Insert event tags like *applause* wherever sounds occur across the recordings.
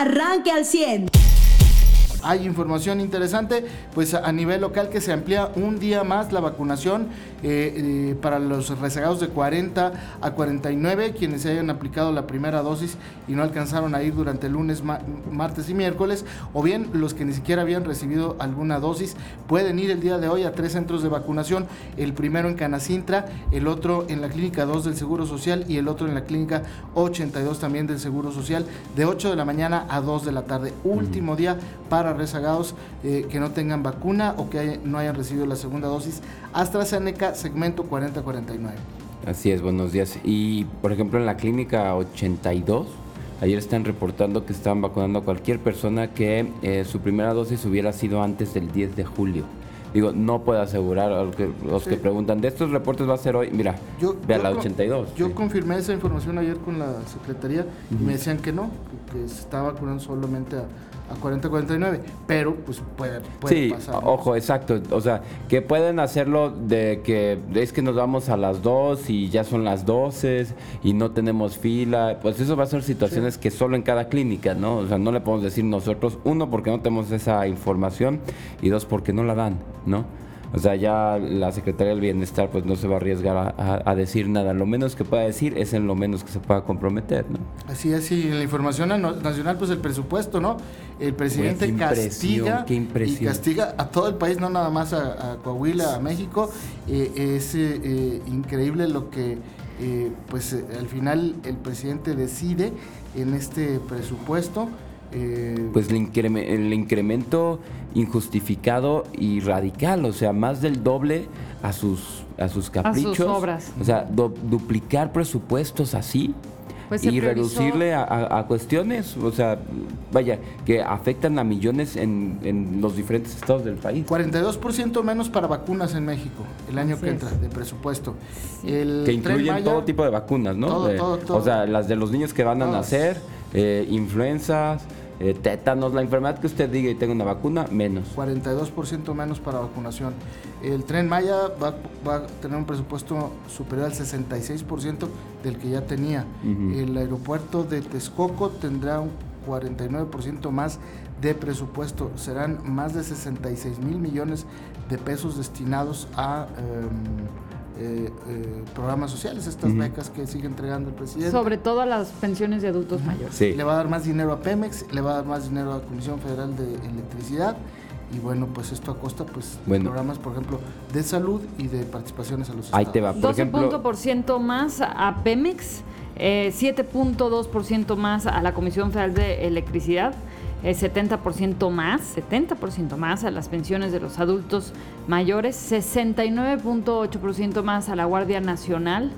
arranque al 100 hay información interesante, pues a nivel local que se amplía un día más la vacunación eh, eh, para los rezagados de 40 a 49, quienes se hayan aplicado la primera dosis y no alcanzaron a ir durante el lunes, martes y miércoles, o bien los que ni siquiera habían recibido alguna dosis, pueden ir el día de hoy a tres centros de vacunación, el primero en Canacintra, el otro en la clínica 2 del Seguro Social y el otro en la clínica 82 también del Seguro Social, de 8 de la mañana a 2 de la tarde. Último día para rezagados eh, que no tengan vacuna o que no hayan recibido la segunda dosis. AstraZeneca, segmento 4049. Así es, buenos días. Y por ejemplo, en la clínica 82, ayer están reportando que están vacunando a cualquier persona que eh, su primera dosis hubiera sido antes del 10 de julio. Digo, no puedo asegurar a los que, preguntan, de estos reportes va a ser hoy, mira, yo, ve la 82. Yo confirmé esa información ayer con la Secretaría y me decían que no, que se estaba vacunando solamente a a 40-49, pero pues puede, sí, ojo, exacto, o sea, que pueden hacerlo de que es que nos vamos a las 2 y ya son las 12 y no tenemos fila, pues eso va a ser situaciones que solo en cada clínica, ¿no? O sea, no le podemos decir nosotros, uno, porque no tenemos esa información y dos, porque no la dan, ¿no? O sea, ya la Secretaría del Bienestar pues no se va a arriesgar a, decir nada. Lo menos que pueda decir es en lo menos que se pueda comprometer, ¿no? Así es, y en la información nacional pues el presupuesto, ¿no? El presidente castiga y castiga a todo el país, no nada más a, Coahuila, a México. Eh, es eh, eh, increíble lo que pues al final el presidente decide en este presupuesto. Eh, pues el, incremento injustificado y radical, o sea, más del doble a sus, a sus caprichos. obras. O sea, duplicar presupuestos así. Pues y reducirle a, cuestiones, o sea, vaya, que afectan a millones en, los diferentes estados del país. 42% menos para vacunas en México el año que entra de presupuesto. que incluyen todo tipo de vacunas, ¿no? O sea, las de los niños que van a nacer, eh, influenzas, eh, tétanos, la enfermedad que usted diga y tenga una vacuna, menos. 42% menos para vacunación. El tren Maya va, a tener un presupuesto superior al 66% del que ya tenía. El aeropuerto de Texcoco tendrá un 49% más de presupuesto. Serán más de 66 mil millones de pesos destinados a... Em, eh, eh, programas sociales, estas becas que sigue entregando el presidente. Sobre todo a las pensiones de adultos mayores. Le va a dar más dinero a Pemex, le va a dar más dinero a la Comisión Federal de Electricidad y bueno, pues esto a costa pues de programas, por ejemplo, de salud y de participaciones a los Ahí te va, por 12% más a Pemex, eh, 7.2% más a la Comisión Federal de Electricidad el 70% más, 70% más a las pensiones de los adultos mayores, 69.8% más a la Guardia Nacional,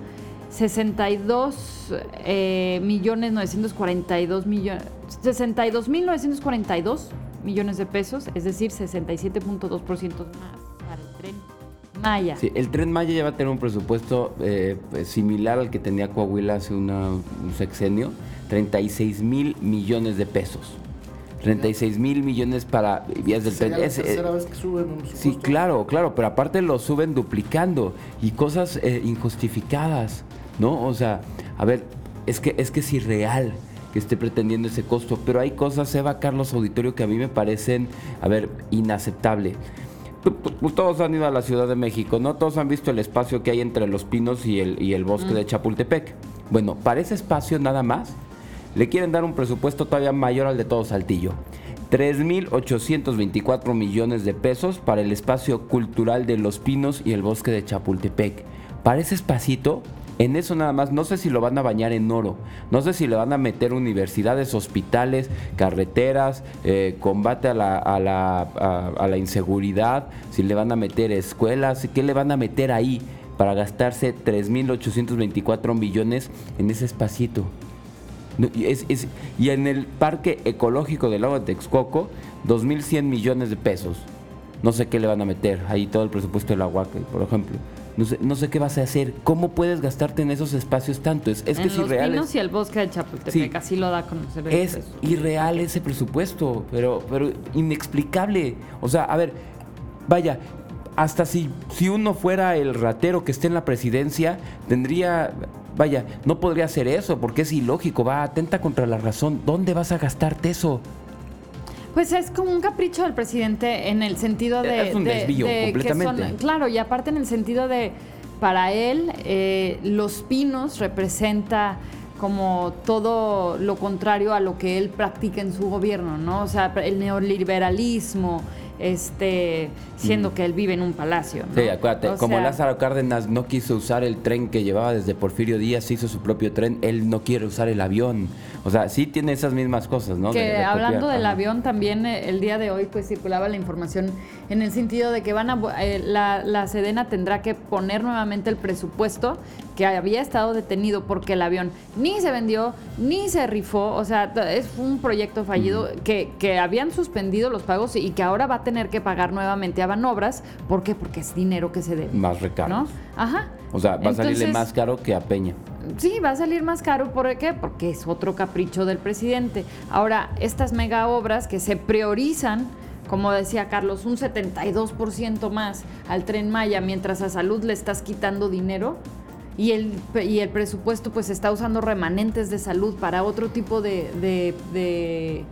62 eh, millones 942 millones, 62 mil 942 millones de pesos, es decir, 67.2% más para el tren Maya. Sí, el tren Maya ya va a tener un presupuesto eh, similar al que tenía Coahuila hace un sexenio, 36 mil millones de pesos. 36 mil millones para vías del tren. Es, eh, vez que suben sí, claro, claro, pero aparte lo suben duplicando y cosas eh, injustificadas, ¿no? O sea, a ver, es que, es que es irreal que esté pretendiendo ese costo, pero hay cosas, Eva Carlos Auditorio, que a mí me parecen, a ver, inaceptable. Todos han ido a la Ciudad de México, ¿no? Todos han visto el espacio que hay entre los pinos y el, y el bosque de Chapultepec. Bueno, para ese espacio nada más le quieren dar un presupuesto todavía mayor al de todo Saltillo. 3.824 millones de pesos para el espacio cultural de Los Pinos y el bosque de Chapultepec. Para ese espacito, en eso nada más, no sé si lo van a bañar en oro, no sé si le van a meter universidades, hospitales, carreteras, eh, combate a la, a, la, a la inseguridad, si le van a meter escuelas, ¿qué le van a meter ahí para gastarse 3.824 millones en ese espacito? Y en el Parque Ecológico del Lago de Texcoco, 2.100 millones de pesos. No sé qué le van a meter, ahí todo el presupuesto del agua, por ejemplo. No sé, no sé qué vas a hacer. ¿Cómo puedes gastarte en esos espacios tanto? Es, es que es irreal. Pinos y el bosque de Chapultepec, así lo da a conocer. es irreal ese presupuesto, pero, pero inexplicable. O sea, a ver, vaya, hasta si, si uno fuera el ratero que esté en la presidencia, tendría vaya, no podría hacer eso porque es ilógico, va, atenta contra la razón. ¿Dónde vas a gastarte eso? Pues es como un capricho del presidente en el sentido de... Es un de- desvío, de que completamente. son- claro, y aparte en el sentido de, para él, eh, Los Pinos representa como todo lo contrario a lo que él practica en su gobierno, ¿no? O sea, el neoliberalismo, este, siendo que él vive en un palacio. ¿no? Mm. Sí, acuérdate, O como sea, Lázaro Cárdenas no quiso usar el tren que llevaba desde Porfirio Díaz, hizo su propio tren, él no quiere usar el avión. O sea, sí tiene esas mismas cosas, ¿no? Que De- de copiar. hablando del Ajá. avión, también eh, el día de hoy pues circulaba la información en el sentido de que van a eh, la, la Sedena tendrá que poner nuevamente el presupuesto que había estado detenido porque el avión ni se vendió ni se rifó, o sea, es un proyecto fallido que, que habían suspendido los pagos y que ahora va a tener que pagar nuevamente a Banobras, ¿por qué? Porque es dinero que se debe. Más recargos. ¿No? Ajá. O sea, va a salirle más caro que a Peña. Sí, va a salir más caro. ¿Por qué? Porque es otro capricho del presidente. Ahora, estas mega obras que se priorizan, como decía Carlos, un 72% más al tren Maya, mientras a salud le estás quitando dinero. Y el, y el presupuesto pues está usando remanentes de salud para otro tipo de, de, de-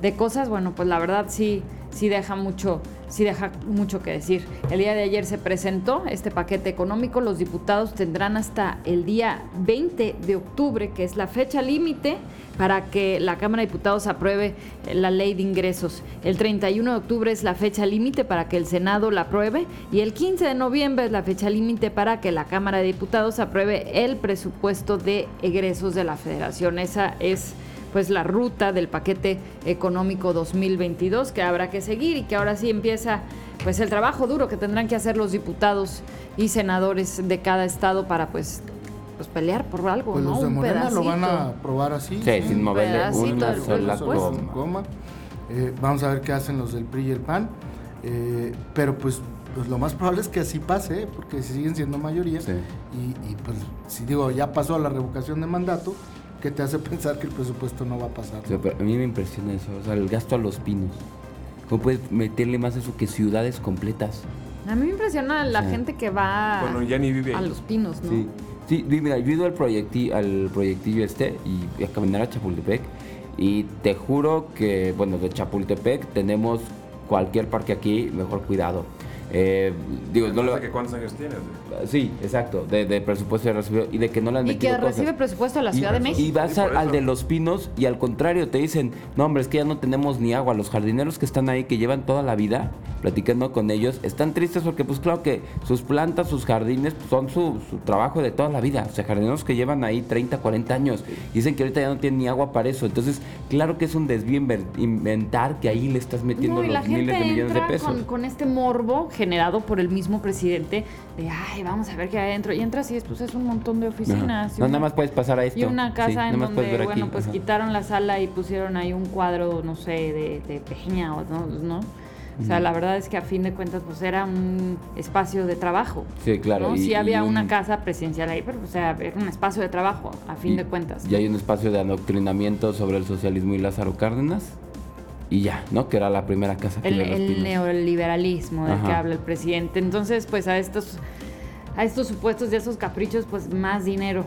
de cosas, bueno, pues la verdad sí, sí deja mucho, sí deja mucho que decir. El día de ayer se presentó este paquete económico. Los diputados tendrán hasta el día 20 de octubre, que es la fecha límite para que la Cámara de Diputados apruebe la ley de ingresos. El 31 de octubre es la fecha límite para que el Senado la apruebe y el 15 de noviembre es la fecha límite para que la Cámara de Diputados apruebe el presupuesto de egresos de la Federación. Esa es pues la ruta del paquete económico 2022 que habrá que seguir y que ahora sí empieza pues el trabajo duro que tendrán que hacer los diputados y senadores de cada estado para pues pues pelear por algo, Pues ¿no? los de Un Morena lo van a pedacito. aprobar así. Sí, sin moverle pedacito una sola coma. coma. Eh, vamos a ver qué hacen los del PRI y el PAN. Eh, pero pues, pues lo más probable es que así pase, porque siguen siendo mayoría. Sí. Y, y, pues si digo, ya pasó la revocación de mandato, ¿qué te hace *laughs* pensar que el presupuesto no va a pasar? O sea, pero a mí me impresiona eso, o sea, el gasto a los pinos. ¿Cómo puedes meterle más eso que ciudades completas? A mí me impresiona la Sí. gente que va Bueno, ya ni vive a los pinos, ¿no? Sí, sí, mira, yo he ido al, proyecti- al proyectillo este y a caminar a Chapultepec y te juro que, bueno, de Chapultepec tenemos cualquier parque aquí, mejor cuidado. Eh, digo, no lo... que ¿Cuántos años tienes? Sí, exacto, de, de presupuesto de recibido y de que no le han Y metido que cosas. recibe presupuesto de la Y- Ciudad de Y México. vas Sí, al, por al eso. de los pinos y al contrario te dicen, no hombre, es que ya no tenemos ni agua. Los jardineros que están ahí, que llevan toda la vida platicando con ellos, están tristes porque pues claro que sus plantas, sus jardines pues, son su, su trabajo de toda la vida. O sea, jardineros que llevan ahí 30, 40 años. Y dicen que ahorita ya no tienen ni agua para eso. Entonces, claro que es un desvío inver- inventar que ahí le estás metiendo No, y la los miles de millones de entra pesos. con, con este morbo generado por el mismo presidente de, ay, vamos a ver qué hay adentro. Y entras y es, pues, es un montón de oficinas. No, una- nada más puedes pasar a esto. Y una casa Sí, en donde, bueno, pues Ajá. quitaron la sala y pusieron ahí un cuadro, no sé, de, de Peña o no, ¿no? O sea, la verdad es que a fin de cuentas, pues era un espacio de trabajo. Sí, claro. ¿no? y- sí y había un- una casa presidencial ahí, pero o sea, era un espacio de trabajo, a fin y- de cuentas. Y hay un espacio de adoctrinamiento sobre el socialismo y Lázaro Cárdenas. Y ya, ¿no? Que era la primera casa que el, el neoliberalismo del que habla el presidente. Entonces, pues a estos, a estos supuestos y a esos caprichos, pues más dinero,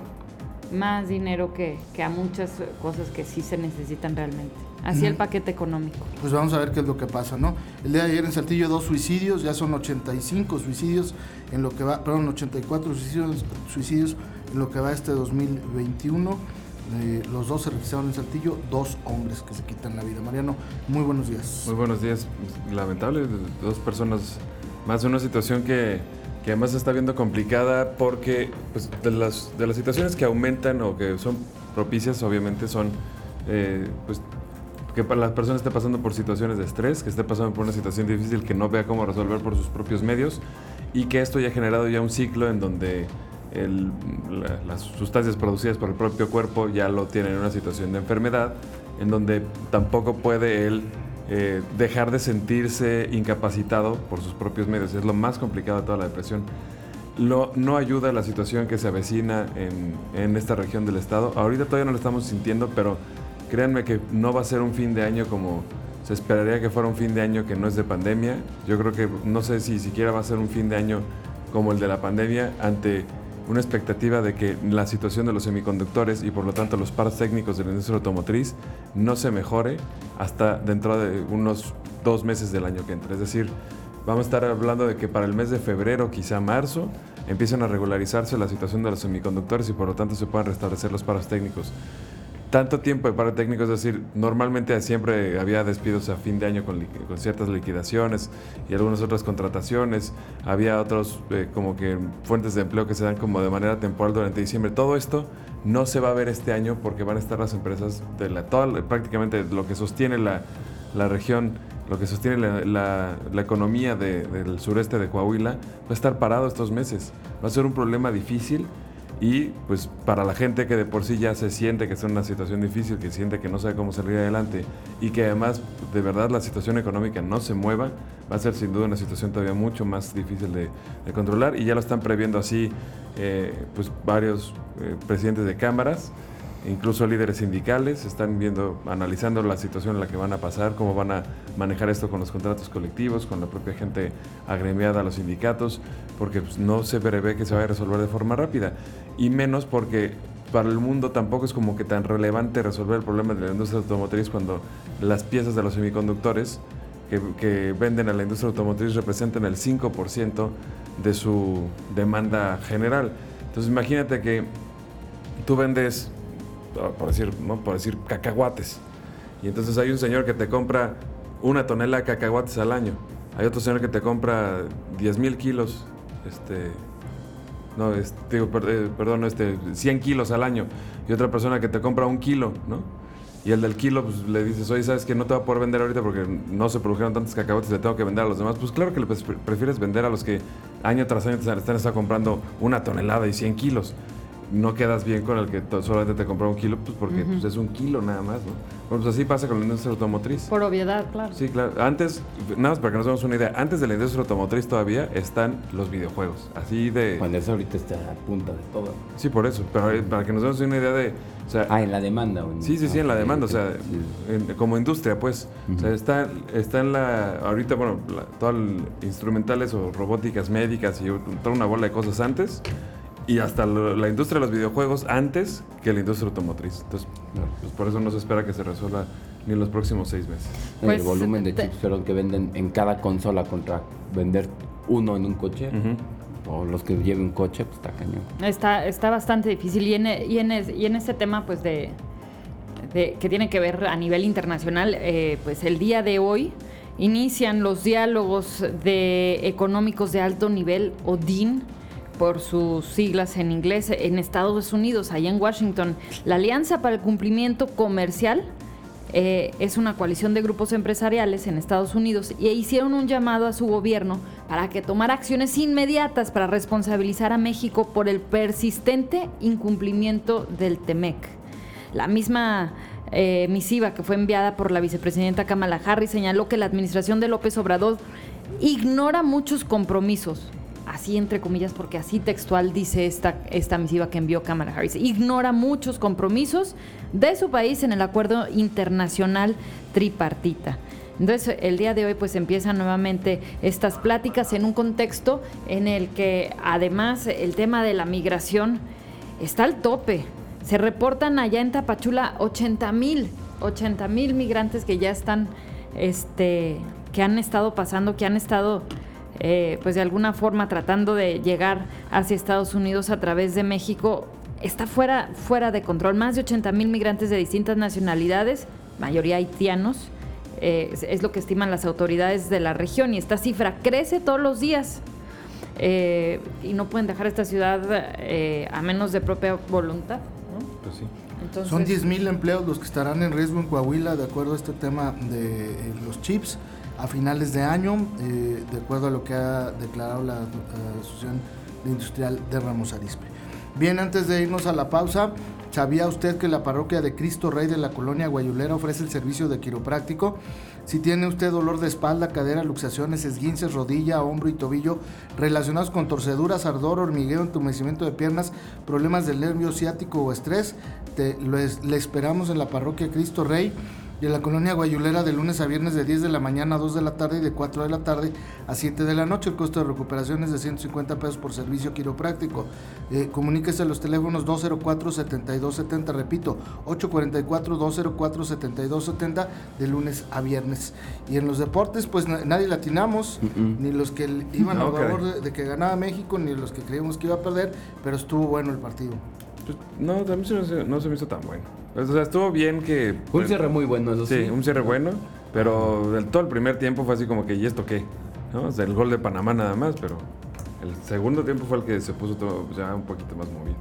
más dinero que, que a muchas cosas que sí se necesitan realmente. Así el paquete económico. Pues vamos a ver qué es lo que pasa, ¿no? El día de ayer en Saltillo dos suicidios, ya son 85 suicidios en lo que va, perdón, 84 suicidios, suicidios en lo que va este 2021. Eh, los dos se registraron en Saltillo, dos hombres que se quitan la vida. Mariano, muy buenos días. Muy buenos días. Lamentable, dos personas más una situación que, que además se está viendo complicada porque pues, de, las, de las situaciones que aumentan o que son propicias, obviamente son eh, pues, que para las personas esté pasando por situaciones de estrés, que esté pasando por una situación difícil que no vea cómo resolver por sus propios medios y que esto ya ha generado ya un ciclo en donde el- la- las sustancias producidas por el propio cuerpo ya lo tienen en una situación de enfermedad, en donde tampoco puede él eh, dejar de sentirse incapacitado por sus propios medios. Es lo más complicado de toda la depresión. Lo- no ayuda la situación que se avecina en, en esta región del estado. Ahorita todavía no lo estamos sintiendo, pero créanme que no va a ser un fin de año como se esperaría que fuera un fin de año que no es de pandemia. Yo creo que no sé si siquiera va a ser un fin de año como el de la pandemia ante una expectativa de que la situación de los semiconductores y por lo tanto los paros técnicos de la industria automotriz no se mejore hasta dentro de unos dos meses del año que entra. Es decir, vamos a estar hablando de que para el mes de febrero, quizá marzo, empiecen a regularizarse la situación de los semiconductores y por lo tanto se puedan restablecer los paros técnicos tanto tiempo de paro técnico, es decir, normalmente siempre había despidos a fin de año con, ciertas liquidaciones y algunas otras contrataciones, había otros eh, como que fuentes de empleo que se dan como de manera temporal durante diciembre. Todo esto no se va a ver este año porque van a estar las empresas de la, toda, prácticamente lo que sostiene la, la región, lo que sostiene la, la, economía del sureste de Coahuila, va a estar parado estos meses. Va a ser un problema difícil y pues para la gente que de por sí ya se siente que está en una situación difícil, que siente que no sabe cómo salir adelante y que además de verdad la situación económica no se mueva, va a ser sin duda una situación todavía mucho más difícil de, controlar. Y ya lo están previendo así eh, pues varios eh, presidentes de cámaras incluso líderes sindicales están viendo, analizando la situación en la que van a pasar, cómo van a manejar esto con los contratos colectivos, con la propia gente agremiada a los sindicatos, porque pues, no se prevé que se vaya a resolver de forma rápida, y menos porque para el mundo tampoco es como que tan relevante resolver el problema de la industria automotriz cuando las piezas de los semiconductores que, que venden a la industria automotriz representan el 5% de su demanda general. Entonces imagínate que tú vendes por decir, ¿no? por decir cacahuates. Y entonces hay un señor que te compra una tonelada de cacahuates al año. Hay otro señor que te compra 10 mil kilos, este, no, digo, eh, perdón, este, 100 kilos al año. Y otra persona que te compra un kilo, ¿no? Y el del kilo, pues le dices, oye, ¿sabes que no te va a poder vender ahorita porque no se produjeron tantos cacahuates, le tengo que vender a los demás? Pues claro que le prefieres vender a los que año tras año te están comprando una tonelada y 100 kilos no quedas bien con el que solamente te compró un kilo, pues porque pues, es un kilo nada más, ¿no? Bueno, pues así pasa con la industria automotriz. Por obviedad, claro. Sí, claro. Antes, nada más para que nos demos una idea, antes de la industria automotriz todavía están los videojuegos. Así de. Cuando eso ahorita está a punta de todo. Sí, por eso. Pero eh, para que nos demos una idea de. ah, en la demanda. sí, sí, sí, en la demanda. O sea, como industria, pues. O sea, está, está en la. Ahorita, bueno, todas instrumentales o robóticas médicas y toda una bola de cosas antes y hasta la industria de los videojuegos antes que la industria automotriz. Entonces, pues por eso no se espera que se resuelva ni en los próximos seis meses. el pues, volumen de chips que venden en cada consola contra vender uno en un coche. O los que lleven un coche, pues está cañón. Está, está bastante difícil. Y en, y en, y en este tema, pues, de, que tiene que ver a nivel internacional, eh, pues el día de hoy inician los diálogos de económicos de alto nivel, o DIN, por sus siglas en inglés, en Estados Unidos, allá en Washington. La Alianza para el Cumplimiento Comercial eh, es una coalición de grupos empresariales en Estados Unidos y hicieron un llamado a su gobierno para que tomara acciones inmediatas para responsabilizar a México por el persistente incumplimiento del TEMEC. La misma eh, misiva que fue enviada por la vicepresidenta Kamala Harris señaló que la administración de López Obrador ignora muchos compromisos así entre comillas, porque así textual dice esta, esta misiva que envió Kamala Harris, ignora muchos compromisos de su país en el acuerdo internacional tripartita. Entonces, el día de hoy pues empiezan nuevamente estas pláticas en un contexto en el que además el tema de la migración está al tope. Se reportan allá en Tapachula 80 mil, 80 mil migrantes que ya están, este, que han estado pasando, que han estado eh, pues de alguna forma tratando de llegar hacia Estados Unidos a través de México, está fuera, fuera de control. Más de 80 mil migrantes de distintas nacionalidades, mayoría haitianos, eh, es, lo que estiman las autoridades de la región y esta cifra crece todos los días. Eh, y no pueden dejar esta ciudad a menos de propia voluntad. Pues sí. Son 10 mil empleos los que estarán en riesgo en Coahuila, de acuerdo a este tema de los chips a finales de año, eh, de acuerdo a lo que ha declarado la Asociación Industrial de Ramos Arispe. Bien, antes de irnos a la pausa, ¿sabía usted que la parroquia de Cristo Rey de la colonia Guayulera ofrece el servicio de quiropráctico? Si tiene usted dolor de espalda, cadera, luxaciones, esguinces, rodilla, hombro y tobillo relacionados con torceduras, ardor, hormigueo, entumecimiento de piernas, problemas del nervio ciático o estrés, le esperamos en la parroquia Cristo Rey y en la colonia Guayulera de lunes a viernes de 10 de la mañana a 2 de la tarde y de 4 de la tarde a 7 de la noche. El costo de recuperación es de 150 pesos por servicio quiropráctico. Eh, comuníquese a los teléfonos 204-7270, repito, 844-204-7270 de lunes a viernes. Y en los deportes, pues na- nadie latinamos, ni los que iban No, a favor caray. de, de que ganaba México, ni los que creíamos que iba a perder, pero estuvo bueno el partido. Pues, no, también no se- no se me hizo tan bueno. O sea, estuvo bien que... Un pues, cierre muy bueno, eso sí. Sí, un cierre bueno, pero del todo el primer tiempo fue así como que, ¿y esto qué? ¿No? O sea, el gol de Panamá nada más, pero el segundo tiempo fue el que se puso todo ya un poquito más movido.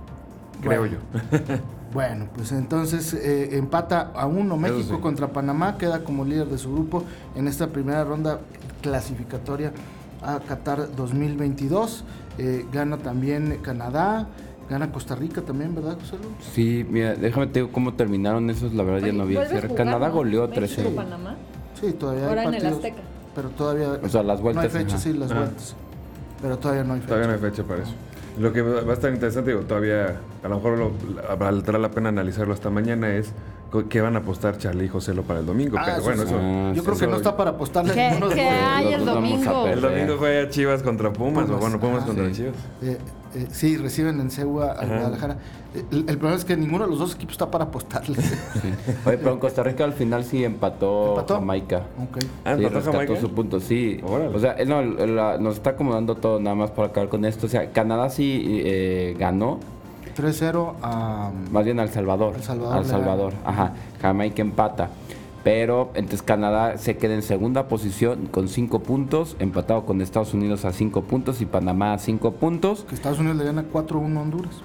Creo Bueno. yo. *laughs* Bueno, pues entonces eh, empata a uno México sí. contra Panamá, queda como líder de su grupo en esta primera ronda clasificatoria a Qatar 2022. Eh, gana también Canadá, gana Costa Rica también, ¿verdad, José Luis? Sí, mira, déjame te digo cómo terminaron esos, la verdad ya no vi el ¿vuelve a cierre. jugar, Canadá no? goleó México, 13. Panamá. Sí, todavía Ahora hay en el partidos. Azteca. Pero todavía... O sea, las vueltas, No hay fecha, ajá. sí, las Ah. vueltas. Pero todavía no hay fecha. Todavía no hay fecha para eso. Lo que va a estar interesante, digo, todavía a lo mejor lo, valdrá la pena analizarlo hasta mañana es qué van a apostar Charlie y Joselo para el domingo. Ah, pero eso bueno, sí. eso... Ah, Yo sí, creo que no está para apostarle ¿Qué- ninguno de qué los dos. hay el domingo? El domingo fue Chivas contra Pumas, o bueno, Pumas ajá, contra sí. Chivas. Eh, eh, sí, reciben en Seúl a. Guadalajara. El, el problema es que ninguno de los dos equipos está para apostarle. Sí. *laughs* Oye, pero en Costa Rica al final sí empató, ¿Empató? Jamaica. ok. Ah, sí, ¿empató rescató Jamaica? su punto, sí. Órale. O sea, eh, no, el- la- nos está acomodando todo nada más para acabar con esto. O sea, Canadá sí eh, ganó, 3-0 a... más bien al Salvador. Al Salvador Al Salvador, ajá. Jamaica empata. Pero entonces Canadá se queda en segunda posición con 5 puntos, empatado con Estados Unidos a 5 puntos y Panamá a 5 puntos. Que Estados Unidos le gana 4-1 a Honduras.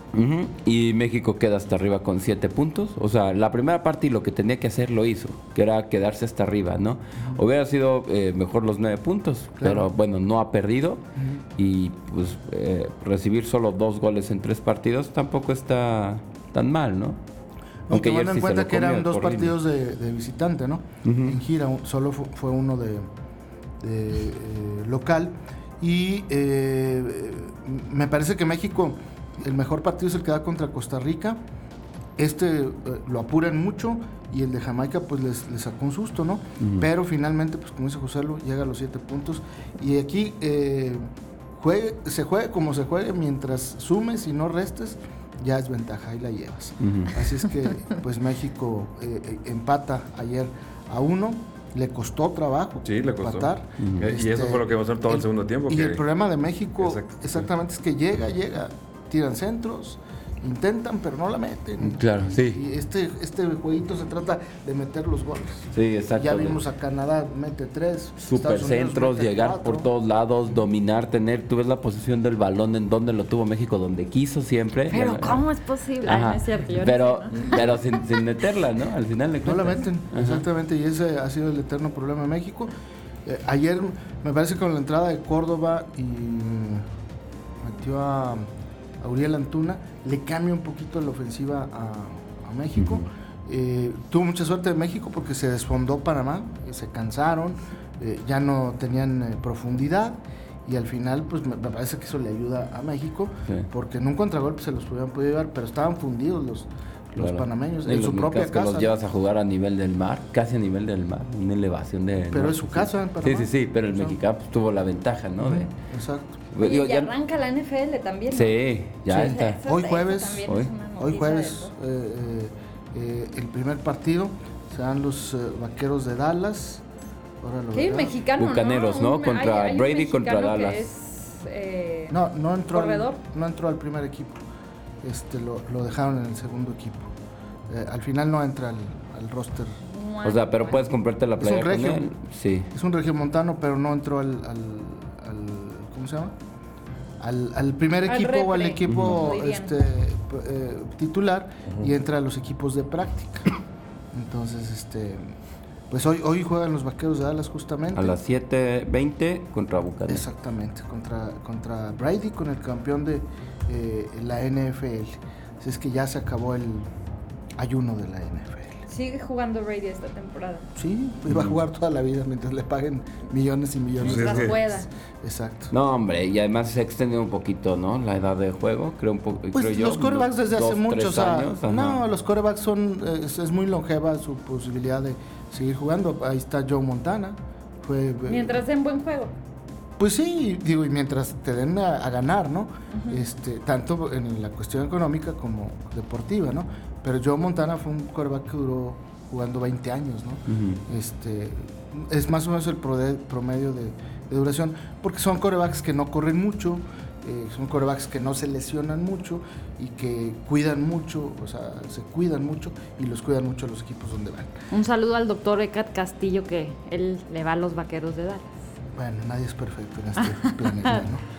Y México queda hasta arriba con 7 puntos. O sea, la primera parte y lo que tenía que hacer lo hizo, que era quedarse hasta arriba, ¿no? Hubiera sido eh, mejor los 9 puntos, Claro. pero bueno, no ha perdido. Y pues eh, recibir solo dos goles en tres partidos tampoco está tan mal, ¿no? Aunque tomando en cuenta que eran dos partidos de, de visitante, ¿no? En gira, solo fu- fue uno de, de, eh, local. Y eh, me parece que México, el mejor partido es el que da contra Costa Rica. Este eh, lo apuran mucho y el de Jamaica pues les, les sacó un susto, ¿no? Pero finalmente, pues como dice José, Lu, llega a los siete puntos. Y aquí juegue, se juegue como se juegue, mientras sumes y no restes, ya es ventaja, ahí la llevas. Así es que *laughs* pues México eh, eh, empata ayer a uno, le costó trabajo Sí, le costó. empatar. Y eso fue lo que pasó todo el, segundo tiempo. Y que- el problema de México Exacto, exactamente es que llega, llega, tiran centros, intentan pero no la meten. Claro, sí. Y este, este jueguito se trata de meter los goles. Sí, exacto. Ya vimos a Canadá mete tres, Super Estados Unidos centros, mete llegar cuatro. por todos lados, dominar, tener. Tú ves la posición del balón en donde lo tuvo México, donde quiso siempre. Pero ¿cómo es posible? Ay, no es cierto. yo no pero sé, ¿no? pero sin, sin meterla, ¿no? Al final de No la meten, Ajá. exactamente, y ese ha sido el eterno problema de México. Eh, ayer me parece que con la entrada de Córdoba y metió a, a Uriel Antuna, le cambia un poquito la ofensiva a, a México. Eh, tuvo mucha suerte de México porque se desfondó Panamá, eh, se cansaron, eh, ya no tenían eh, profundidad y al final pues me, parece que eso le ayuda a México Sí. porque en un contragolpe se los pudieran podido llevar, pero estaban fundidos los, los Claro. panameños en su propia mexicanos que casa. los llevas a jugar a nivel del mar, casi a nivel del mar, una elevación de. Pero ¿no? es su casa en Sí, Panamá. sí, sí, pero el O sea, mexicano pues, tuvo la ventaja, ¿no? De, Exacto. Digo, y ya- arranca la NFL también. ¿no? Sí, ya Sí. está. Eso- Hoy jueves, hoy- jueves eh, eh, eh, el primer partido serán los eh, vaqueros de Dallas. Ahora lo mexicano, Bucaneros, ¿no? Un- Contra hay- hay un Brady contra Dallas. es, eh, No, no entró, al, no entró al primer equipo. Este lo, lo dejaron en el segundo equipo. Eh, al final no entra al, al roster. O sea, pero puedes comprarte la Es un playa con regio. él. Sí. Es un regiomontano, pero no entró al, al, al- ¿cómo se llama? Al, al primer Al equipo o al equipo este, eh, titular y entra a los equipos de práctica. Entonces, este, pues hoy, hoy juegan los vaqueros de Dallas justamente. A las 7.20 contra Bucaneros. Exactamente, contra, contra Brady, con el campeón de eh, la NFL. Así es que ya se acabó el ayuno de la NFL. Sigue jugando Brady esta temporada. Sí, iba a jugar toda la vida mientras le paguen millones y millones. Pues Mientras que- pueda. Exacto. No, hombre, y además se ha extendido un poquito, ¿no? La edad de juego, creo un poco. Pues creo yo, los corebacks desde hace dos, mucho, o tres sea, años, ajá. no, los corebacks son, es, es muy longeva su posibilidad de, seguir jugando. Ahí está Joe Montana. Fue, eh, Mientras den buen juego. Pues sí, digo, y mientras te den a, a ganar, ¿no? este, tanto en la cuestión económica como deportiva, ¿no? Pero Joe Montana fue un quarterback que duró jugando 20 años, ¿no? este, es más o menos el promedio de, de duración, porque son quarterbacks que no corren mucho, eh, son quarterbacks que no se lesionan mucho y que cuidan mucho, o sea, se cuidan mucho y los cuidan mucho los equipos donde van. Un saludo al doctor Ecat Castillo, que él le va a los vaqueros de Dallas. Bueno, nadie es perfecto en este *laughs* planeta, ¿no?